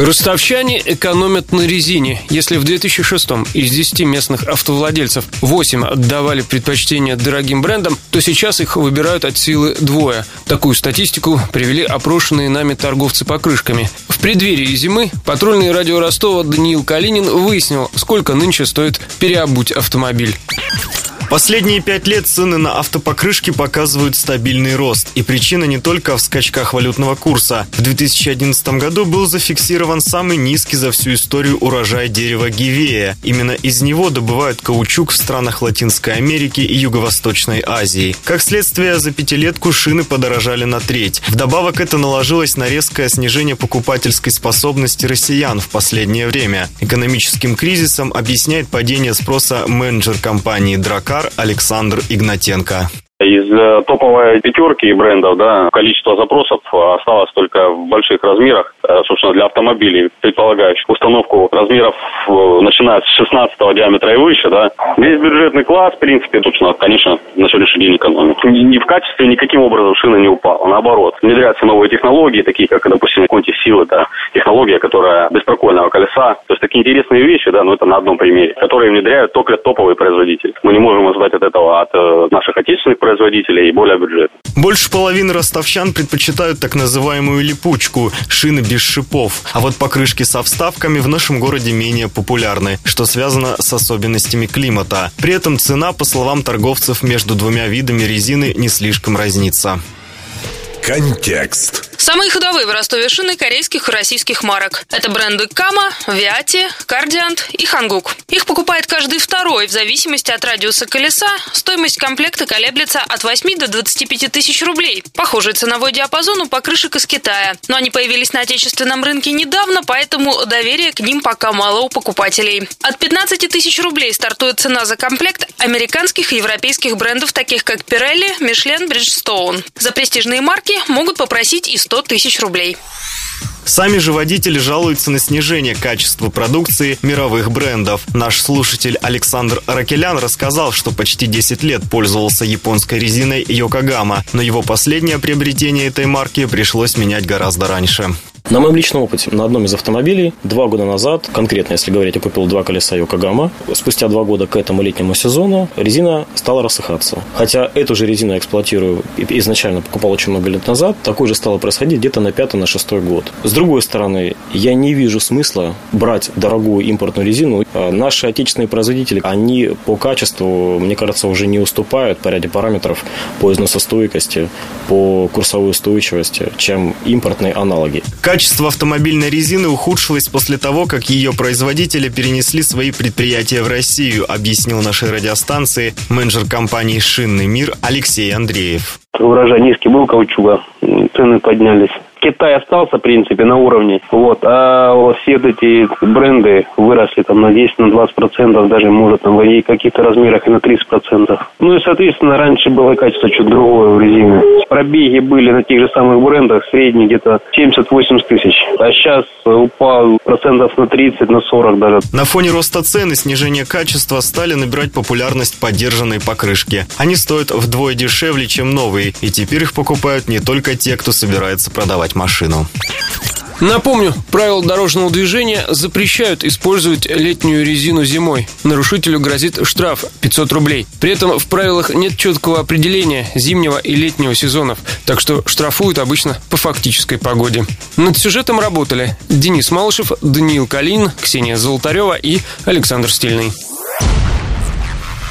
Ростовчане экономят на резине. Если в 2006-м из 10 местных автовладельцев 8 отдавали предпочтение дорогим брендам, то сейчас их выбирают от силы двое. Такую статистику привели опрошенные нами торговцы покрышками. В преддверии зимы патрульный радио Ростова Даниил Калинин выяснил, сколько нынче стоит переобуть автомобиль. Последние пять лет цены на автопокрышки показывают стабильный рост. И причина не только в скачках валютного курса. В 2011 году был зафиксирован самый низкий за всю историю урожай дерева гивея. Именно из него добывают каучук в странах Латинской Америки и Юго-Восточной Азии. Как следствие, за пятилетку шины подорожали на треть. Вдобавок это наложилось на резкое снижение покупательской способности россиян в последнее время. Экономическим кризисом объясняет падение спроса менеджер компании Александр Игнатенко. Из э, топовой пятерки брендов, да, количество запросов осталось только в больших размерах, э, собственно, для автомобилей, предполагающих установку размеров, э, начиная с 16 диаметра и выше, да. Весь бюджетный класс, в принципе, точно, конечно, на сегодняшний день экономит. Ни в качестве никаким образом шина не упала, наоборот. Внедряются новые технологии, такие как, допустим, Конти Силы, да, технология, которая беспрокольного колеса. То есть такие интересные вещи, да, но это на одном примере, которые внедряют только топовые производители. Мы не можем ожидать от этого от наших отечественных производителей, производителей и более бюджет. Больше половины ростовчан предпочитают так называемую липучку – шины без шипов. А вот покрышки со вставками в нашем городе менее популярны, что связано с особенностями климата. При этом цена, по словам торговцев, между двумя видами резины не слишком разнится. Контекст. Самые ходовые в Ростове шины корейских и российских марок. Это бренды Кама, Виати, Кардиант и Хангук. Их покупает каждый второй в зависимости от радиуса колеса. Стоимость комплекта колеблется от 8 до 25 тысяч рублей. Похожий ценовой диапазон у покрышек из Китая. Но они появились на отечественном рынке недавно, поэтому доверия к ним пока мало у покупателей. От 15 тысяч рублей стартует цена за комплект американских и европейских брендов, таких как Pirelli, Michelin, Bridgestone. За престижные марки могут попросить и 100 тысяч рублей. Сами же водители жалуются на снижение качества продукции мировых брендов. Наш слушатель Александр Ракелян рассказал, что почти 10 лет пользовался японской резиной Йокогама, но его последнее приобретение этой марки пришлось менять гораздо раньше. На моем личном опыте, на одном из автомобилей, два года назад, конкретно, если говорить, я купил два колеса Йокогама. Спустя два года к этому летнему сезону резина стала рассыхаться. Хотя эту же резину я эксплуатирую изначально покупал очень много лет назад, такое же стало происходить где-то на пятый, на шестой год. С другой стороны, я не вижу смысла брать дорогую импортную резину. А наши отечественные производители, они по качеству, мне кажется, уже не уступают по ряде параметров по износостойкости, по курсовой устойчивости, чем импортные аналоги. Качество автомобильной резины ухудшилось после того, как ее производители перенесли свои предприятия в Россию, объяснил нашей радиостанции менеджер компании «Шинный мир» Алексей Андреев. Урожай низкий был каучука, цены поднялись. Китай остался, в принципе, на уровне. Вот. А все эти бренды выросли там на 10, на 20 процентов, даже, может, там, в каких-то размерах и на 30 процентов. Ну и, соответственно, раньше было качество чуть другое в резине. Пробеги были на тех же самых брендах, средние где-то 70-80 тысяч. А сейчас упал процентов на 30, на 40 даже. На фоне роста цен и снижения качества стали набирать популярность поддержанные покрышки. Они стоят вдвое дешевле, чем новые, и теперь их покупают не только те, кто собирается продавать парковать машину. Напомню, правила дорожного движения запрещают использовать летнюю резину зимой. Нарушителю грозит штраф 500 рублей. При этом в правилах нет четкого определения зимнего и летнего сезонов, так что штрафуют обычно по фактической погоде. Над сюжетом работали Денис Малышев, Даниил Калин, Ксения Золотарева и Александр Стильный.